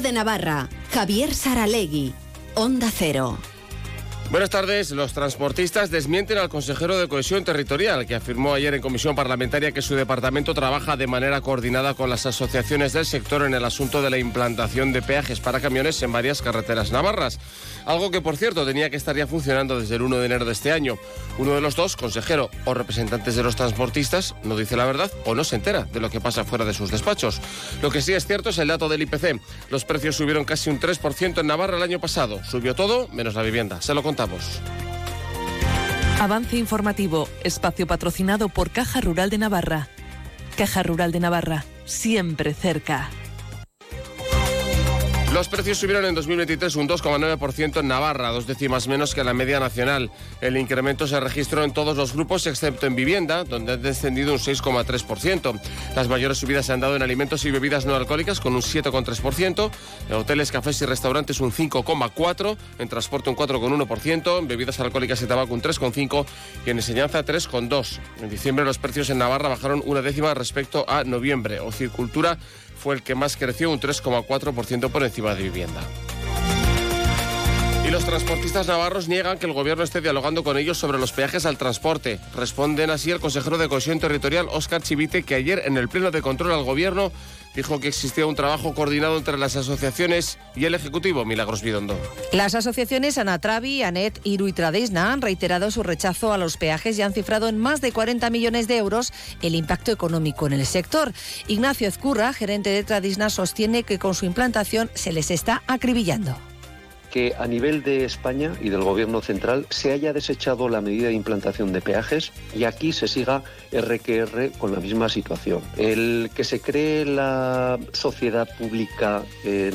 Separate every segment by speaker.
Speaker 1: De Navarra. Javier Saralegui. Onda Cero.
Speaker 2: Buenas tardes. Los transportistas desmienten al consejero de Cohesión Territorial, que afirmó ayer en comisión parlamentaria que su departamento trabaja de manera coordinada con las asociaciones del sector en el asunto de la implantación de peajes para camiones en varias carreteras navarras. Algo que, por cierto, tenía que estar ya funcionando desde el 1 de enero de este año. Uno de los dos, consejero o representantes de los transportistas, no dice la verdad o no se entera de lo que pasa fuera de sus despachos. Lo que sí es cierto es el dato del IPC. Los precios subieron casi un 3% en Navarra el año pasado. Subió todo menos la vivienda. Se lo contamos.
Speaker 3: Avance informativo, espacio patrocinado por Caja Rural de Navarra. Caja Rural de Navarra, siempre cerca.
Speaker 2: Los precios subieron en 2023 un 2,9% en Navarra, dos décimas menos que la media nacional. El incremento se registró en todos los grupos excepto en vivienda, donde ha descendido un 6,3%. Las mayores subidas se han dado en alimentos y bebidas no alcohólicas con un 7,3%, en hoteles, cafés y restaurantes un 5,4%, en transporte un 4,1%, en bebidas alcohólicas y tabaco un 3,5% y en enseñanza 3,2%. En diciembre los precios en Navarra bajaron una décima respecto a noviembre. Ocicultura fue el que más creció, un 3,4% por encima de vivienda. Y los transportistas navarros niegan que el gobierno esté dialogando con ellos sobre los peajes al transporte. Responden así el consejero de Cohesión Territorial, Óscar Chivite, que ayer en el pleno de control al gobierno dijo que existía un trabajo coordinado entre las asociaciones y el Ejecutivo, Milagros Bidondo.
Speaker 4: Las asociaciones Anatravi, ANET, y Tradesna han reiterado su rechazo a los peajes y han cifrado en más de 40 millones de euros el impacto económico en el sector. Ignacio Ezcurra, gerente de Tradesna, sostiene que con su implantación se les está acribillando
Speaker 5: que a nivel de España y del Gobierno central se haya desechado la medida de implantación de peajes y aquí se siga RQR con la misma situación. El que se cree la sociedad pública eh,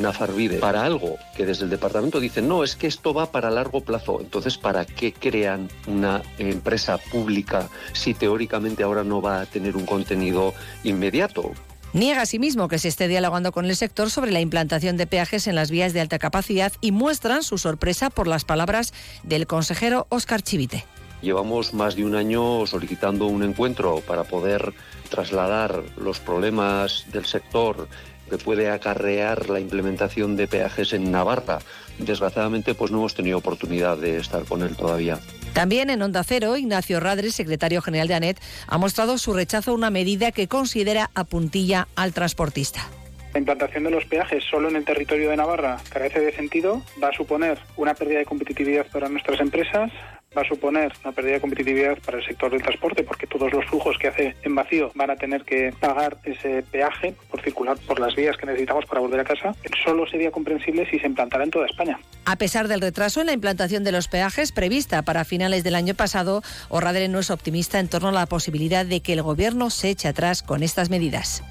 Speaker 5: para algo que desde el departamento dicen no, es que esto va para largo plazo. Entonces, ¿para qué crean una empresa pública si teóricamente ahora no va a tener un contenido inmediato?
Speaker 4: Niega asimismo que se esté dialogando con el sector sobre la implantación de peajes en las vías de alta capacidad y muestran su sorpresa por las palabras del consejero Óscar Chivite.
Speaker 5: Llevamos más de un año solicitando un encuentro para poder trasladar los problemas del sector que puede acarrear la implementación de peajes en Navarra. Desgraciadamente, pues no hemos tenido oportunidad de estar con él todavía.
Speaker 4: También en Onda Cero, Ignacio Radres, secretario general de ANET, ha mostrado su rechazo a una medida que considera apuntilla al transportista.
Speaker 6: La implantación de los peajes solo en el territorio de Navarra carece de sentido, va a suponer una pérdida de competitividad para nuestras empresas, va a suponer una pérdida de competitividad para el sector del transporte porque todos los flujos que hace en vacío van a tener que pagar ese peaje por circular por las vías que necesitamos para volver a casa. Solo sería comprensible si se implantara en toda España.
Speaker 4: A pesar del retraso en la implantación de los peajes prevista para finales del año pasado, Orradere no es optimista en torno a la posibilidad de que el Gobierno se eche atrás con estas medidas.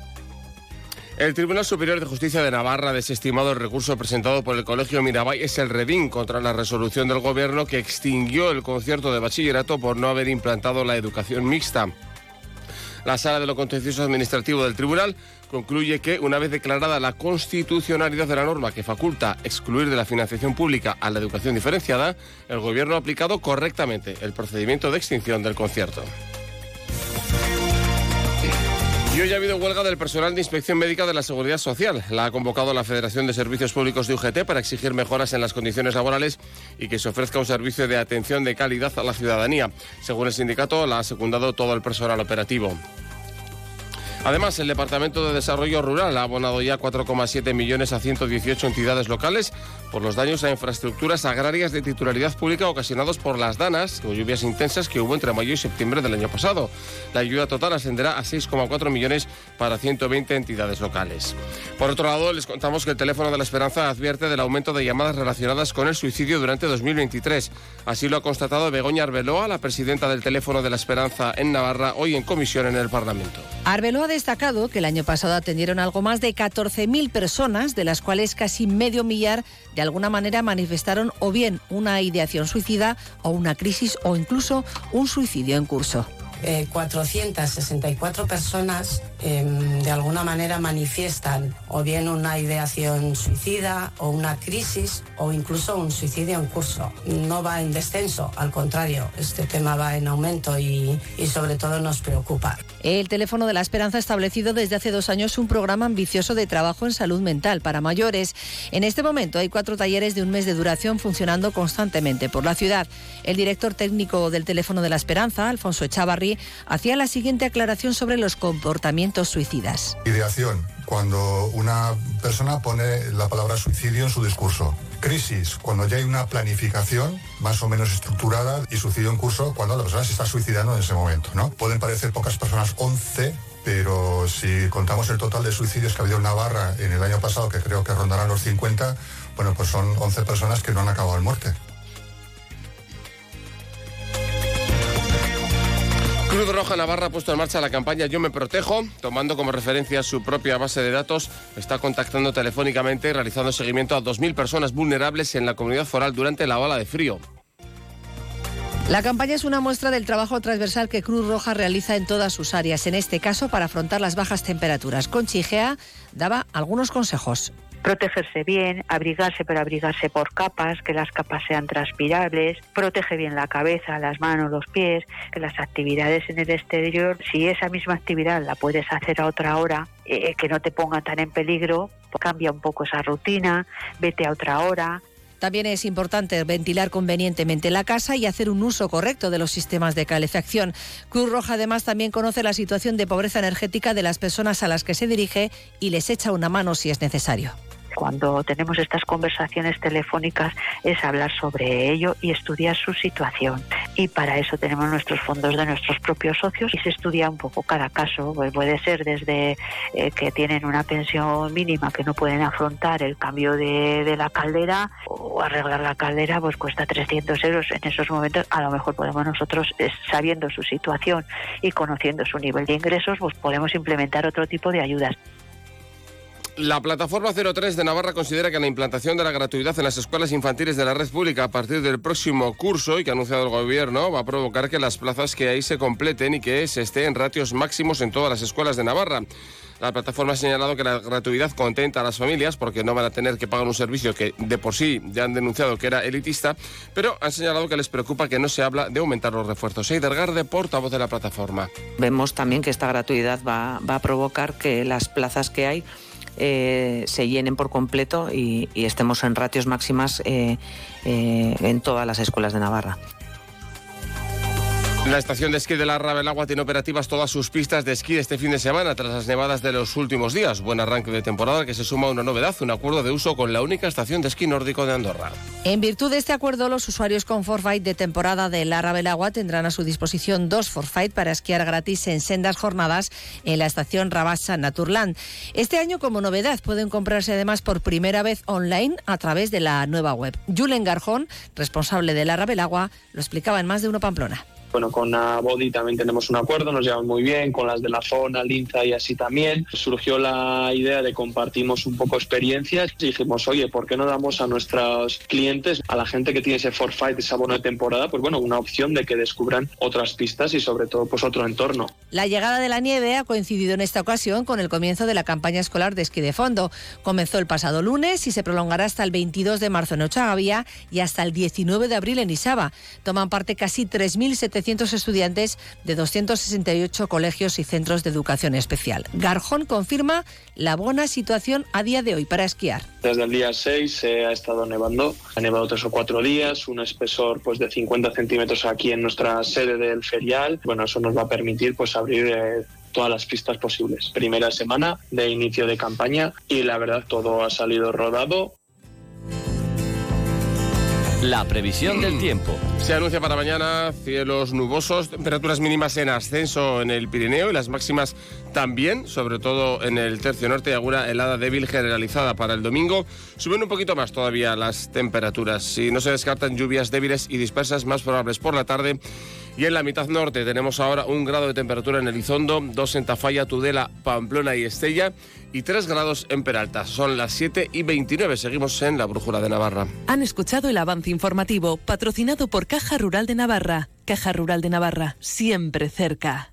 Speaker 2: El Tribunal Superior de Justicia de Navarra ha desestimado el recurso presentado por el Colegio Mirabay es el Redín contra la resolución del Gobierno que extinguió el concierto de bachillerato por no haber implantado la educación mixta. La Sala de lo Contencioso Administrativo del Tribunal concluye que, una vez declarada la constitucionalidad de la norma que faculta excluir de la financiación pública a la educación diferenciada, el Gobierno ha aplicado correctamente el procedimiento de extinción del concierto. Y hoy ha habido huelga del personal de inspección médica de la Seguridad Social. La ha convocado la Federación de Servicios Públicos de UGT para exigir mejoras en las condiciones laborales y que se ofrezca un servicio de atención de calidad a la ciudadanía. Según el sindicato, la ha secundado todo el personal operativo. Además, el Departamento de Desarrollo Rural ha abonado ya 4,7 millones a 118 entidades locales por los daños a infraestructuras agrarias de titularidad pública ocasionados por las danas o lluvias intensas que hubo entre mayo y septiembre del año pasado. La ayuda total ascenderá a 6,4 millones para 120 entidades locales. Por otro lado, les contamos que el teléfono de la Esperanza advierte del aumento de llamadas relacionadas con el suicidio durante 2023. Así lo ha constatado Begoña Arbeloa, la presidenta del teléfono de la Esperanza en Navarra, hoy en comisión en el Parlamento.
Speaker 4: Arbeloa destacado que el año pasado atendieron algo más de 14.000 personas, de las cuales casi medio millar de alguna manera manifestaron o bien una ideación suicida o una crisis o incluso un suicidio en curso.
Speaker 7: 464 eh, personas em, de alguna manera manifiestan o bien una ideación suicida o una crisis o incluso un suicidio en curso. No va en descenso, al contrario, este tema va en aumento y, y sobre todo nos preocupa.
Speaker 4: El teléfono de la esperanza ha establecido desde hace dos años un programa ambicioso de trabajo en salud mental para mayores. En este momento hay cuatro talleres de un mes de duración funcionando constantemente por la ciudad. El director técnico del teléfono de la esperanza, Alfonso Echavarri, hacía la siguiente aclaración sobre los comportamientos suicidas.
Speaker 8: Ideación, cuando una persona pone la palabra suicidio en su discurso. Crisis, cuando ya hay una planificación más o menos estructurada y suicidio en curso cuando la persona se está suicidando en ese momento. ¿no? Pueden parecer pocas personas, 11, pero si contamos el total de suicidios que ha habido en Navarra en el año pasado, que creo que rondarán los 50, bueno, pues son 11 personas que no han acabado en muerte.
Speaker 2: Cruz Roja Navarra ha puesto en marcha la campaña Yo me protejo, tomando como referencia su propia base de datos, está contactando telefónicamente y realizando seguimiento a 2.000 personas vulnerables en la comunidad foral durante la ola de frío.
Speaker 4: La campaña es una muestra del trabajo transversal que Cruz Roja realiza en todas sus áreas, en este caso para afrontar las bajas temperaturas. Conchi Gea daba algunos consejos
Speaker 9: protegerse bien, abrigarse, pero abrigarse por capas, que las capas sean transpirables, protege bien la cabeza, las manos, los pies, que las actividades en el exterior, si esa misma actividad la puedes hacer a otra hora, eh, que no te ponga tan en peligro, pues cambia un poco esa rutina, vete a otra hora,
Speaker 4: también es importante ventilar convenientemente la casa y hacer un uso correcto de los sistemas de calefacción. Cruz Roja además también conoce la situación de pobreza energética de las personas a las que se dirige y les echa una mano si es necesario
Speaker 9: cuando tenemos estas conversaciones telefónicas es hablar sobre ello y estudiar su situación. Y para eso tenemos nuestros fondos de nuestros propios socios y se estudia un poco cada caso. Pues puede ser desde eh, que tienen una pensión mínima que no pueden afrontar el cambio de, la caldera o arreglar la caldera pues cuesta 300 euros. En esos momentos a lo mejor podemos nosotros, sabiendo su situación y conociendo su nivel de ingresos, pues podemos implementar otro tipo de ayudas.
Speaker 2: La plataforma 03 de Navarra considera que la implantación de la gratuidad en las escuelas infantiles de la red pública a partir del próximo curso y que ha anunciado el gobierno va a provocar que las plazas que hay se completen y que se esté en ratios máximos en todas las escuelas de Navarra. La plataforma ha señalado que la gratuidad contenta a las familias porque no van a tener que pagar un servicio que de por sí ya han denunciado que era elitista, pero han señalado que les preocupa que no se habla de aumentar los refuerzos. Eider Garde, portavoz de la plataforma.
Speaker 10: Vemos también que esta gratuidad va, va a provocar que las plazas que hay eh, se llenen por completo y, estemos en ratios máximas eh, eh, en todas las escuelas de Navarra.
Speaker 2: La estación de esquí de la Rabelagua tiene operativas todas sus pistas de esquí este fin de semana tras las nevadas de los últimos días. Buen arranque de temporada que se suma a una novedad, un acuerdo de uso con la única estación de esquí nórdico de Andorra.
Speaker 4: En virtud de este acuerdo, los usuarios con Forfight de temporada de la Rabelagua tendrán a su disposición dos Forfight para esquiar gratis en sendas jornadas en la estación Rabasa Naturland. Este año, como novedad, pueden comprarse además por primera vez online a través de la nueva web. Julen Garjón, responsable de la Rabelagua, lo explicaba en más de uno Pamplona.
Speaker 11: Bueno, con Body también tenemos un acuerdo, nos llevamos muy bien, con las de la zona, Linza y así también. Surgió la idea de compartimos un poco experiencias y dijimos, oye, ¿por qué no damos a nuestros clientes, a la gente que tiene ese forfait, ese abono de temporada, pues bueno, una opción de que descubran otras pistas y sobre todo pues otro entorno?
Speaker 4: La llegada de la nieve ha coincidido en esta ocasión con el comienzo de la campaña escolar de esquí de fondo. Comenzó el pasado lunes y se prolongará hasta el 22 de marzo en Ochagavía y hasta el 19 de abril en Isaba. Toman parte casi 3.700 estudiantes de 268 colegios y centros de educación especial. Garjón confirma la buena situación a día de hoy para esquiar.
Speaker 11: Desde el día 6 se ha estado nevando, ha nevado tres o cuatro días, un espesor pues de 50 centímetros aquí en nuestra sede del ferial. Bueno, eso nos va a permitir pues abrir eh, todas las pistas posibles. Primera semana de inicio de campaña y la verdad todo ha salido rodado.
Speaker 12: La previsión del tiempo.
Speaker 2: Se anuncia para mañana cielos nubosos, temperaturas mínimas en ascenso en el Pirineo y las máximas también, sobre todo en el tercio norte y alguna helada débil generalizada para el domingo. Suben un poquito más todavía las temperaturas. Si no se descartan lluvias débiles y dispersas más probables por la tarde. Y en la mitad norte tenemos ahora un grado de temperatura en Elizondo, dos en Tafalla, Tudela, Pamplona y Estella y 3 grados en Peralta. Son las 7 y 29. Seguimos en la Brújula de Navarra.
Speaker 3: Han escuchado el avance informativo patrocinado por Caja Rural de Navarra. Caja Rural de Navarra, siempre cerca.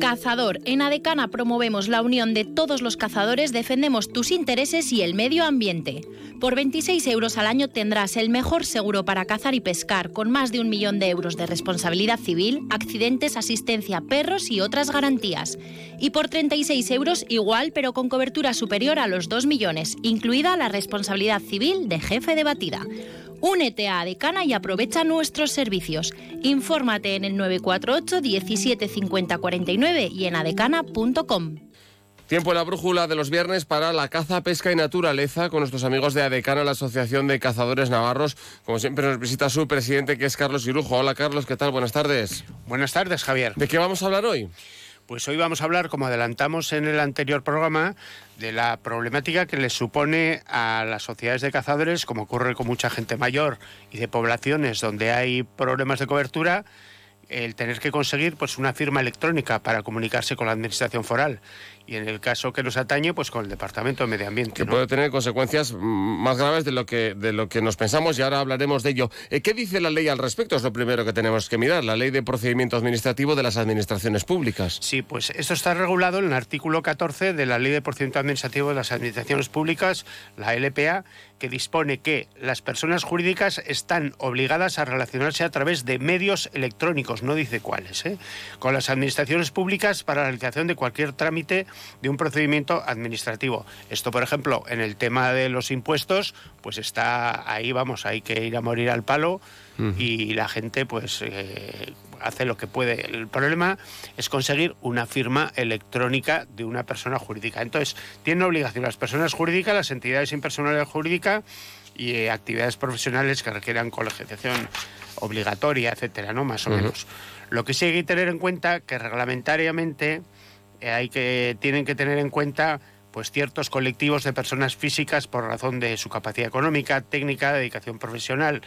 Speaker 13: Cazador. En Adecana promovemos la unión de todos los cazadores, defendemos tus intereses y el medio ambiente. Por 26 euros al año tendrás el mejor seguro para cazar y pescar, con más de un millón de euros de responsabilidad civil, accidentes, asistencia, perros y otras garantías. Y por 36 euros igual, pero con cobertura superior a los 2 millones, incluida la responsabilidad civil de jefe de batida. Únete a Adecana y aprovecha nuestros servicios. Infórmate en el 948 17 50 49 y en adecana.com.
Speaker 2: Tiempo en la brújula de los viernes para la caza, pesca y naturaleza con nuestros amigos de Adecana, la Asociación de Cazadores Navarros. Como siempre nos visita su presidente que es Carlos Irujo. Hola Carlos, ¿qué tal? Buenas tardes.
Speaker 14: Buenas tardes, Javier.
Speaker 2: ¿De qué vamos a hablar hoy?
Speaker 14: Pues hoy vamos a hablar, como adelantamos en el anterior programa, de la problemática que les supone a las sociedades de cazadores, como ocurre con mucha gente mayor y de poblaciones donde hay problemas de cobertura, el tener que conseguir pues una firma electrónica para comunicarse con la administración foral y en el caso que nos atañe, pues con el Departamento de Medio Ambiente.
Speaker 2: Que puede tener consecuencias más graves de lo que de lo que nos pensamos y ahora hablaremos de ello. Eh, ¿Qué dice la ley al respecto? Es lo primero que tenemos que mirar, la ley de procedimiento administrativo de las administraciones públicas.
Speaker 14: Sí, pues esto está regulado en el artículo 14 de la ley de procedimiento administrativo de las administraciones públicas, la LPA, que dispone que las personas jurídicas están obligadas a relacionarse a través de medios electrónicos, no dice cuáles, ¿eh? con las administraciones públicas para la realización de cualquier trámite de un procedimiento administrativo. Esto, por ejemplo, en el tema de los impuestos, pues está ahí, vamos, hay que ir a morir al palo y la gente pues eh, hace lo que puede. El problema es conseguir una firma electrónica de una persona jurídica. Entonces, tienen obligación las personas jurídicas, las entidades impersonales jurídicas y eh, actividades profesionales que requieran colegiación obligatoria, etcétera, ¿no? Más o menos. Lo que sí hay que tener en cuenta que reglamentariamente eh, hay que tienen que tener en cuenta pues ciertos colectivos de personas físicas por razón de su capacidad económica, técnica, dedicación profesional,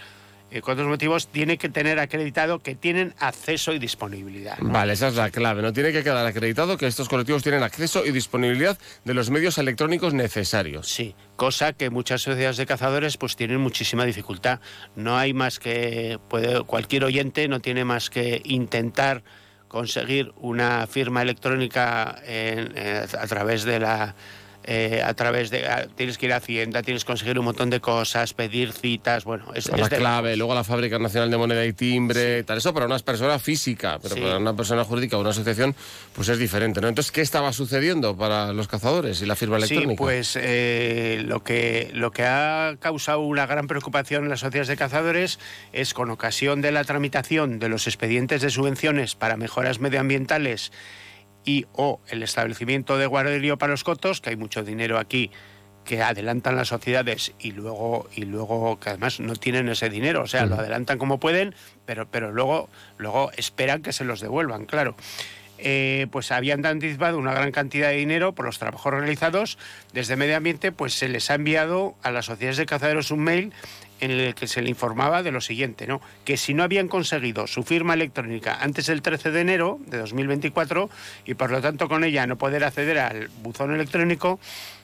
Speaker 14: eh, con otros motivos, tiene que tener acreditado que tienen acceso y disponibilidad.
Speaker 2: Vale, esa es la clave. No tiene que quedar acreditado que estos colectivos tienen acceso y disponibilidad de los medios electrónicos necesarios.
Speaker 14: Sí, cosa que muchas sociedades de cazadores pues tienen muchísima dificultad. No hay más que puede, cualquier oyente no tiene más que intentar conseguir una firma electrónica eh, a través de la eh, a través de tienes que ir a Hacienda, tienes que conseguir un montón de cosas, pedir citas, bueno,
Speaker 2: es, la clave, luego la Fábrica Nacional de Moneda y Timbre, tal eso para una persona física, pero para una persona jurídica o una asociación, pues es diferente, ¿no? Entonces, ¿qué estaba sucediendo para los cazadores y la firma electrónica?
Speaker 14: Sí, pues eh, lo que lo que ha causado una gran preocupación en las sociedades de cazadores es con ocasión de la tramitación de los expedientes de subvenciones para mejoras medioambientales y o el establecimiento de guarderío para los cotos, que hay mucho dinero aquí que adelantan las sociedades y luego y luego que además no tienen ese dinero, o sea, lo adelantan como pueden, pero pero luego luego esperan que se los devuelvan, claro. Eh, pues habían anticipado una gran cantidad de dinero por los trabajos realizados. Desde Medio Ambiente, pues se les ha enviado a las sociedades de cazaderos un mail en el que se le informaba de lo siguiente, ¿no? que si no habían conseguido su firma electrónica antes del 13 de enero de 2024 y por lo tanto con ella no poder acceder al buzón electrónico,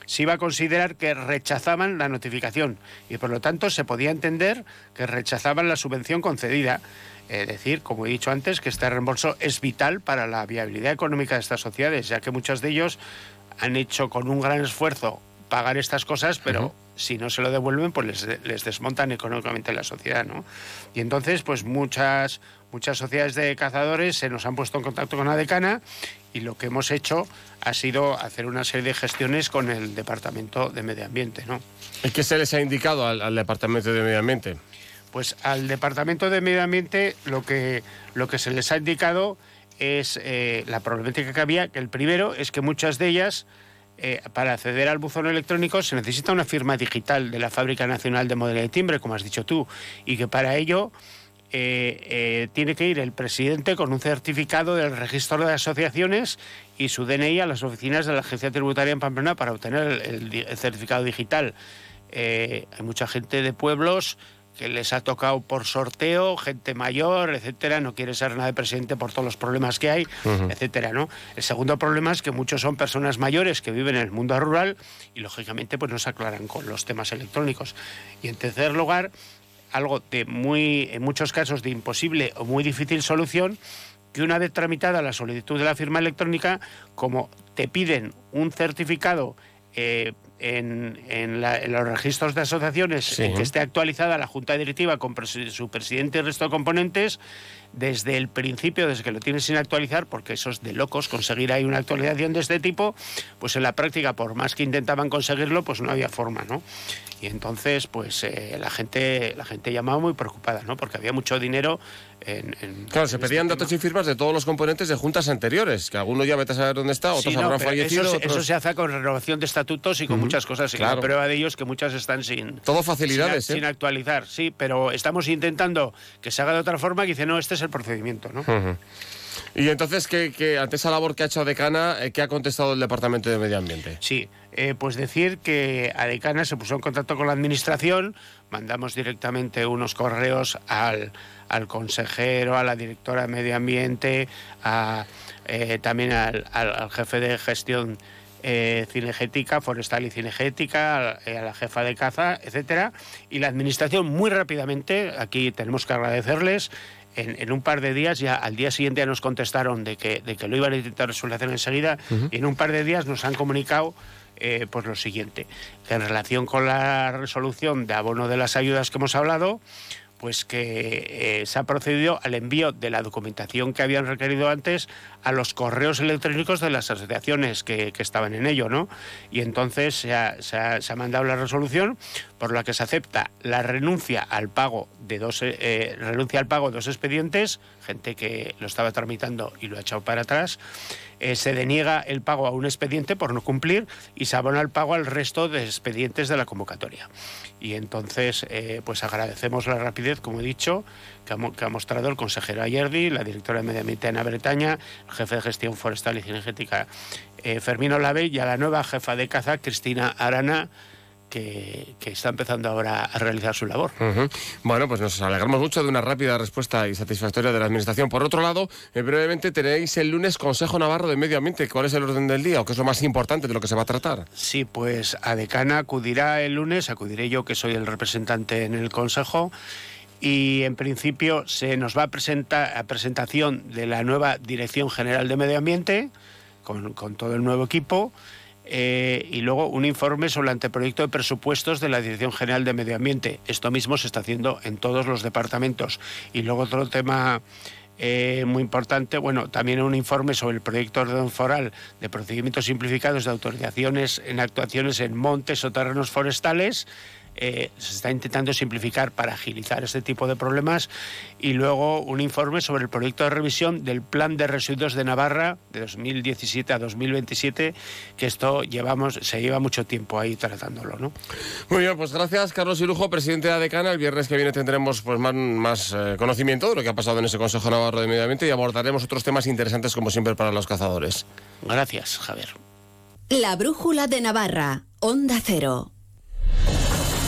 Speaker 14: se iba a considerar que rechazaban la notificación y por lo tanto se podía entender que rechazaban la subvención concedida. Es decir, como he dicho antes, que este reembolso es vital para la viabilidad económica de estas sociedades, ya que muchos de ellos han hecho con un gran esfuerzo pagar estas cosas, pero si no se lo devuelven, pues les, desmontan económicamente la sociedad, ¿no? Y entonces, pues muchas, muchas sociedades de cazadores se nos han puesto en contacto con la decana y lo que hemos hecho ha sido hacer una serie de gestiones con el Departamento de Medio Ambiente, ¿no?
Speaker 2: ¿Y qué se les ha indicado al, Departamento de Medio Ambiente?
Speaker 14: Pues al Departamento de Medio Ambiente lo que, lo que se les ha indicado es eh, la problemática que había, que el primero es que muchas de ellas eh, para acceder al buzón electrónico se necesita una firma digital de la Fábrica Nacional de Modelo de Timbre, como has dicho tú, y que para ello eh, eh, tiene que ir el presidente con un certificado del registro de asociaciones y su DNI a las oficinas de la Agencia Tributaria en Pamplona para obtener el, certificado digital. hay mucha gente de pueblos que les ha tocado por sorteo, gente mayor, etcétera, no quiere ser nada de presidente por todos los problemas que hay, etcétera, ¿no? El segundo problema es que muchos son personas mayores que viven en el mundo rural y lógicamente pues no se aclaran con los temas electrónicos. Y en tercer lugar, algo de muy en muchos casos de imposible o muy difícil solución que una vez tramitada la solicitud de la firma electrónica, como te piden un certificado eh, en, los registros de asociaciones en que esté actualizada la Junta Directiva con su presidente y el resto de componentes, desde el principio, desde que lo tienes sin actualizar, porque eso es de locos conseguir ahí una actualización de este tipo, pues en la práctica, por más que intentaban conseguirlo, pues no había forma, ¿no? Y entonces, pues eh, la gente la gente llamaba muy preocupada, ¿no? Porque había mucho dinero en...
Speaker 2: claro, se pedían este datos y firmas de todos los componentes de juntas anteriores, que algunos ya vete a saber dónde está, otros habrán fallecido.
Speaker 14: Eso, se hace con renovación de estatutos y con muchas cosas. Y la prueba de ello es que muchas están sin...
Speaker 2: Todo facilidades,
Speaker 14: sin,
Speaker 2: ¿eh?
Speaker 14: actualizar, sí, pero estamos intentando que se haga de otra forma que dice, no, este es el procedimiento, ¿no?
Speaker 2: Y entonces, ¿qué, ante esa labor que ha hecho Decana, eh, ¿qué ha contestado el Departamento de Medio Ambiente?
Speaker 14: Sí, eh, pues decir que Adecana se puso en contacto con la Administración, mandamos directamente unos correos al, consejero, a la directora de Medio Ambiente, a, eh, también al, al, jefe de gestión cinegética, forestal y cinegética, a, la jefa de caza, etcétera, y la administración muy rápidamente, aquí tenemos que agradecerles, en, un par de días, ya al día siguiente ya nos contestaron de que, de que lo iban a intentar resolver enseguida, y en un par de días nos han comunicado eh, pues lo siguiente, que en relación con la resolución de abono de las ayudas que hemos hablado, pues que eh, se ha procedido al envío de la documentación que habían requerido antes a los correos electrónicos de las asociaciones que, estaban en ello, ¿no? Y entonces se ha, mandado la resolución por la que se acepta la renuncia al pago de dos eh, renuncia al pago de dos expedientes, gente que lo estaba tramitando y lo ha echado para atrás, eh, se deniega el pago a un expediente por no cumplir y se abona el pago al resto de expedientes de la convocatoria. Y entonces, eh, pues agradecemos la rapidez, como he dicho, que ha, mostrado el consejero Ayerdi, la directora de Medio Ambiente Ana Bretaña, el jefe de gestión forestal y cinegética eh, Fermino Lave y a la nueva jefa de caza, Cristina Arana, que, está empezando ahora a realizar su labor.
Speaker 2: Bueno, pues nos alegramos mucho de una rápida respuesta y satisfactoria de la Administración. Por otro lado, eh, brevemente tenéis el lunes Consejo Navarro de Medio Ambiente. ¿Cuál es el orden del día o qué es lo más importante de lo que se va a tratar?
Speaker 14: Sí, pues a Decana acudirá el lunes, acudiré yo que soy el representante en el Consejo y en principio se nos va a presentar a presentación de la nueva Dirección General de Medio Ambiente con, con todo el nuevo equipo eh, y luego un informe sobre el anteproyecto de presupuestos de la Dirección General de Medio Ambiente. Esto mismo se está haciendo en todos los departamentos. Y luego otro tema eh, muy importante, bueno, también un informe sobre el proyecto de orden foral de procedimientos simplificados de autorizaciones en actuaciones en montes o terrenos forestales eh, se está intentando simplificar para agilizar este tipo de problemas y luego un informe sobre el proyecto de revisión del Plan de Residuos de Navarra de 2017 a 2027, que esto llevamos se lleva mucho tiempo ahí tratándolo, ¿no?
Speaker 2: Muy bien, pues gracias Carlos Irujo, presidente de ADECANA. El viernes que viene tendremos pues más, más eh, conocimiento de lo que ha pasado en ese Consejo Navarro de Medio Ambiente y abordaremos otros temas interesantes como siempre para los cazadores.
Speaker 14: Gracias, Javier.
Speaker 1: La brújula de Navarra, Onda Cero.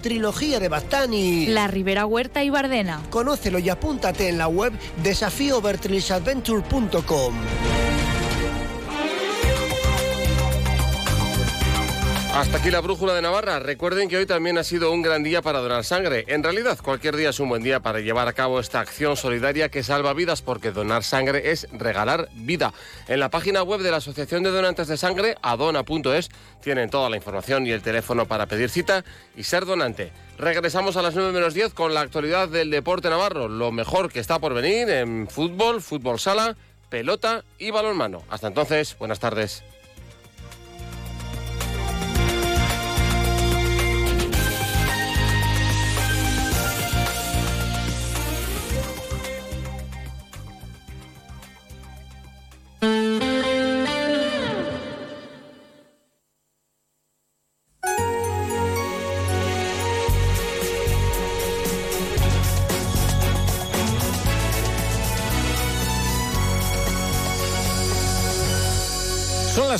Speaker 15: Trilogía de Bastani.
Speaker 16: La Ribera Huerta y Bardena.
Speaker 15: Conócelo y apúntate en la web desafíovertrisadventure.com.
Speaker 2: Hasta aquí la brújula de Navarra. Recuerden que hoy también ha sido un gran día para donar sangre. En realidad, cualquier día es un buen día para llevar a cabo esta acción solidaria que salva vidas, porque donar sangre es regalar vida. En la página web de la Asociación de Donantes de Sangre, adona.es, tienen toda la información y el teléfono para pedir cita y ser donante. Regresamos a las 9 menos 10 con la actualidad del deporte navarro, lo mejor que está por venir en fútbol, fútbol sala, pelota y balonmano. Hasta entonces, buenas tardes.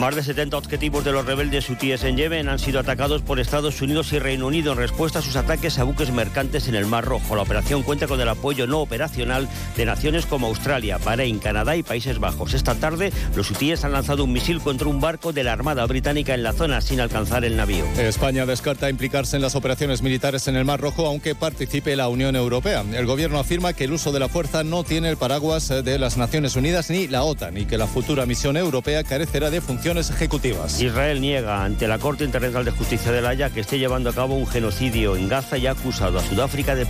Speaker 17: Más de 70 objetivos de los rebeldes hutíes en Yemen han sido atacados por Estados Unidos y Reino Unido en respuesta a sus ataques a buques mercantes en el Mar Rojo. La operación cuenta con el apoyo no operacional de naciones como Australia, Bahrein, Canadá y Países Bajos. Esta tarde, los hutíes han lanzado un misil contra un barco de la Armada Británica en la zona sin alcanzar el navío.
Speaker 18: España descarta implicarse en las operaciones militares en el Mar Rojo, aunque participe la Unión Europea. El gobierno afirma que el uso de la fuerza no tiene el paraguas de las Naciones Unidas ni la OTAN y que la futura misión europea carecerá de ejecutivas.
Speaker 17: Israel niega ante la Corte Internacional de Justicia de la Haya que esté llevando a cabo un genocidio en Gaza y ha acusado a Sudáfrica de